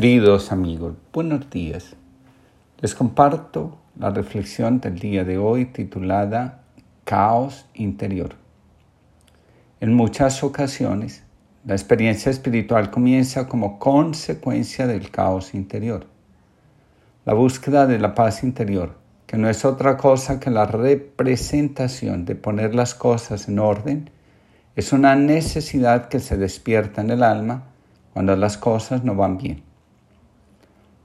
Queridos amigos, buenos días. Les comparto la reflexión del día de hoy titulada Caos interior. En muchas ocasiones, la experiencia espiritual comienza como consecuencia del caos interior. La búsqueda de la paz interior, que no es otra cosa que la representación de poner las cosas en orden, es una necesidad que se despierta en el alma cuando las cosas no van bien.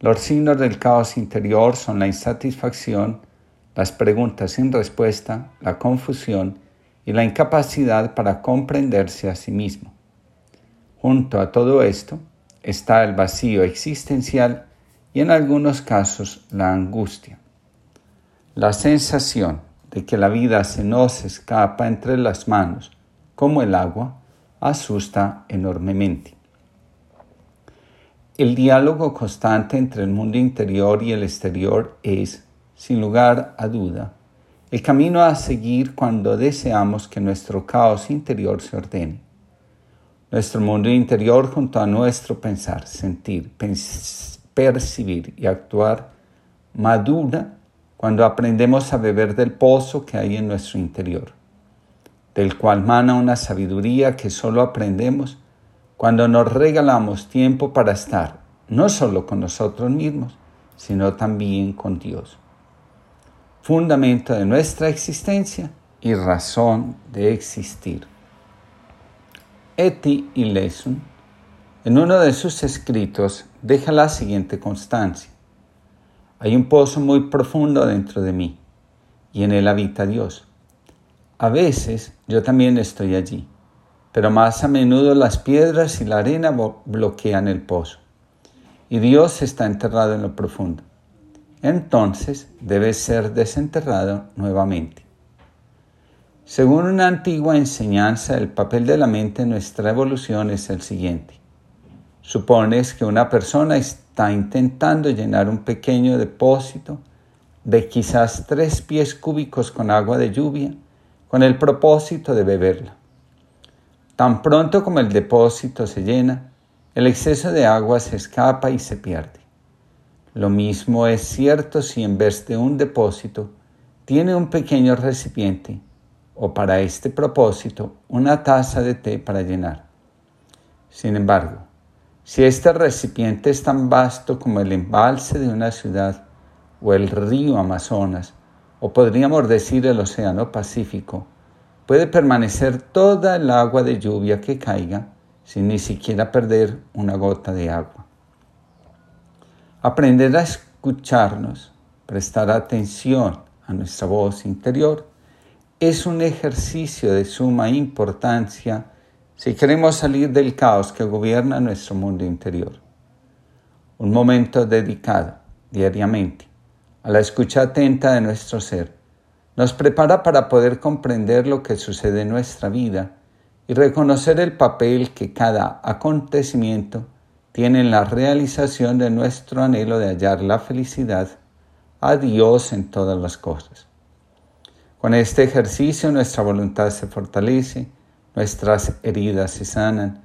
Los signos del caos interior son la insatisfacción, las preguntas sin respuesta, la confusión y la incapacidad para comprenderse a sí mismo. Junto a todo esto está el vacío existencial y en algunos casos la angustia. La sensación de que la vida se nos escapa entre las manos, como el agua, asusta enormemente. El diálogo constante entre el mundo interior y el exterior es, sin lugar a duda, el camino a seguir cuando deseamos que nuestro caos interior se ordene. Nuestro mundo interior junto a nuestro pensar, sentir, percibir y actuar madura cuando aprendemos a beber del pozo que hay en nuestro interior, del cual mana una sabiduría que solo aprendemos cuando nos regalamos tiempo para estar no solo con nosotros mismos, sino también con Dios. Fundamento de nuestra existencia y razón de existir. Eti y Lesun, en uno de sus escritos, deja la siguiente constancia. Hay un pozo muy profundo dentro de mí, y en él habita Dios. A veces yo también estoy allí pero más a menudo las piedras y la arena bloquean el pozo, y Dios está enterrado en lo profundo. Entonces debe ser desenterrado nuevamente. Según una antigua enseñanza, el papel de la mente en nuestra evolución es el siguiente. Supones que una persona está intentando llenar un pequeño depósito de quizás tres pies cúbicos con agua de lluvia con el propósito de beberla. Tan pronto como el depósito se llena, el exceso de agua se escapa y se pierde. Lo mismo es cierto si en vez de un depósito tiene un pequeño recipiente o para este propósito una taza de té para llenar. Sin embargo, si este recipiente es tan vasto como el embalse de una ciudad o el río Amazonas, o podríamos decir el Océano Pacífico, puede permanecer toda el agua de lluvia que caiga sin ni siquiera perder una gota de agua. Aprender a escucharnos, prestar atención a nuestra voz interior, es un ejercicio de suma importancia si queremos salir del caos que gobierna nuestro mundo interior. Un momento dedicado diariamente a la escucha atenta de nuestro ser nos prepara para poder comprender lo que sucede en nuestra vida y reconocer el papel que cada acontecimiento tiene en la realización de nuestro anhelo de hallar la felicidad a Dios en todas las cosas. Con este ejercicio nuestra voluntad se fortalece, nuestras heridas se sanan,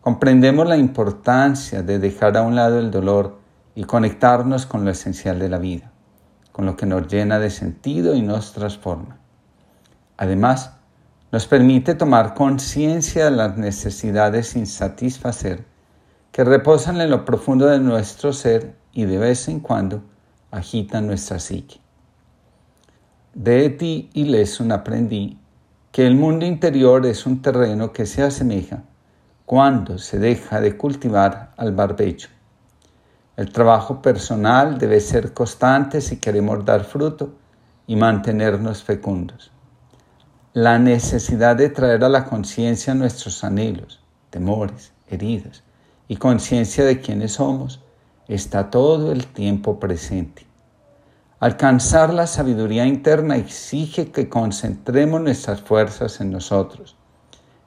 comprendemos la importancia de dejar a un lado el dolor y conectarnos con lo esencial de la vida con lo que nos llena de sentido y nos transforma. Además, nos permite tomar conciencia de las necesidades sin satisfacer que reposan en lo profundo de nuestro ser y de vez en cuando agitan nuestra psique. De ti y Lesun aprendí que el mundo interior es un terreno que se asemeja cuando se deja de cultivar al barbecho el trabajo personal debe ser constante si queremos dar fruto y mantenernos fecundos. La necesidad de traer a la conciencia nuestros anhelos, temores, heridas y conciencia de quiénes somos está todo el tiempo presente. Alcanzar la sabiduría interna exige que concentremos nuestras fuerzas en nosotros,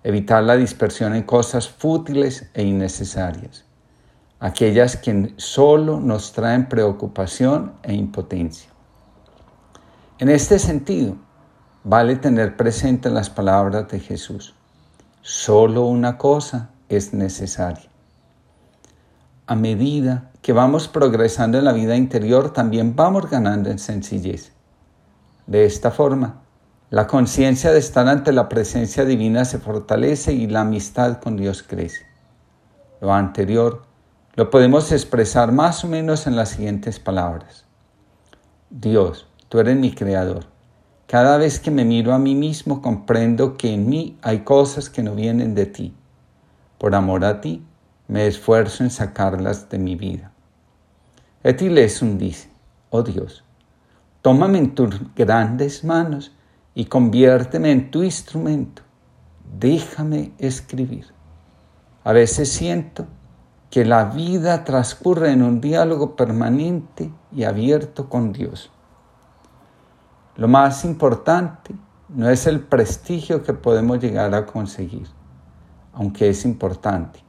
evitar la dispersión en cosas fútiles e innecesarias aquellas que solo nos traen preocupación e impotencia. En este sentido, vale tener presente las palabras de Jesús. Solo una cosa es necesaria. A medida que vamos progresando en la vida interior, también vamos ganando en sencillez. De esta forma, la conciencia de estar ante la presencia divina se fortalece y la amistad con Dios crece. Lo anterior lo podemos expresar más o menos en las siguientes palabras. Dios, tú eres mi creador. Cada vez que me miro a mí mismo comprendo que en mí hay cosas que no vienen de ti. Por amor a ti, me esfuerzo en sacarlas de mi vida. Etilesum dice, oh Dios, tómame en tus grandes manos y conviérteme en tu instrumento. Déjame escribir. A veces siento que la vida transcurre en un diálogo permanente y abierto con Dios. Lo más importante no es el prestigio que podemos llegar a conseguir, aunque es importante.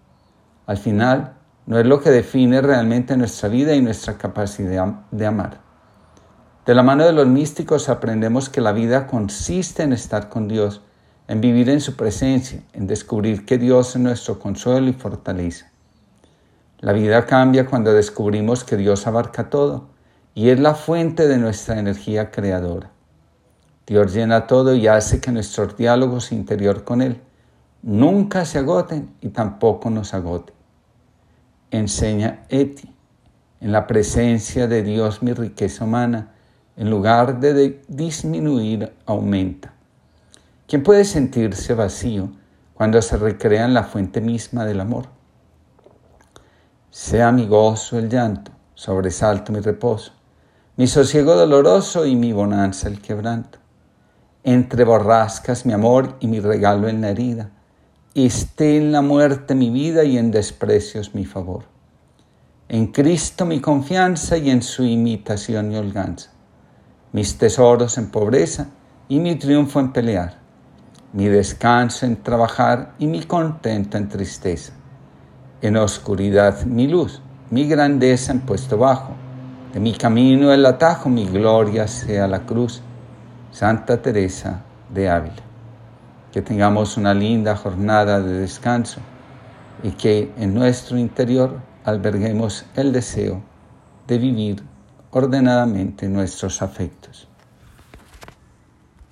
Al final, no es lo que define realmente nuestra vida y nuestra capacidad de amar. De la mano de los místicos aprendemos que la vida consiste en estar con Dios, en vivir en su presencia, en descubrir que Dios es nuestro consuelo y fortaleza. La vida cambia cuando descubrimos que Dios abarca todo y es la fuente de nuestra energía creadora. Dios llena todo y hace que nuestros diálogos interior con Él nunca se agoten y tampoco nos agoten. Enseña Eti, en la presencia de Dios mi riqueza humana, en lugar de disminuir, aumenta. ¿Quién puede sentirse vacío cuando se recrea en la fuente misma del amor? Sea mi gozo el llanto, sobresalto mi reposo, mi sosiego doloroso y mi bonanza el quebranto. Entre borrascas mi amor y mi regalo en la herida, esté en la muerte mi vida y en desprecios mi favor. En Cristo mi confianza y en su imitación y holganza. Mis tesoros en pobreza y mi triunfo en pelear. Mi descanso en trabajar y mi contento en tristeza en oscuridad mi luz, mi grandeza en puesto bajo. De mi camino el atajo, mi gloria sea la cruz. Santa Teresa de Ávila. Que tengamos una linda jornada de descanso y que en nuestro interior alberguemos el deseo de vivir ordenadamente nuestros afectos.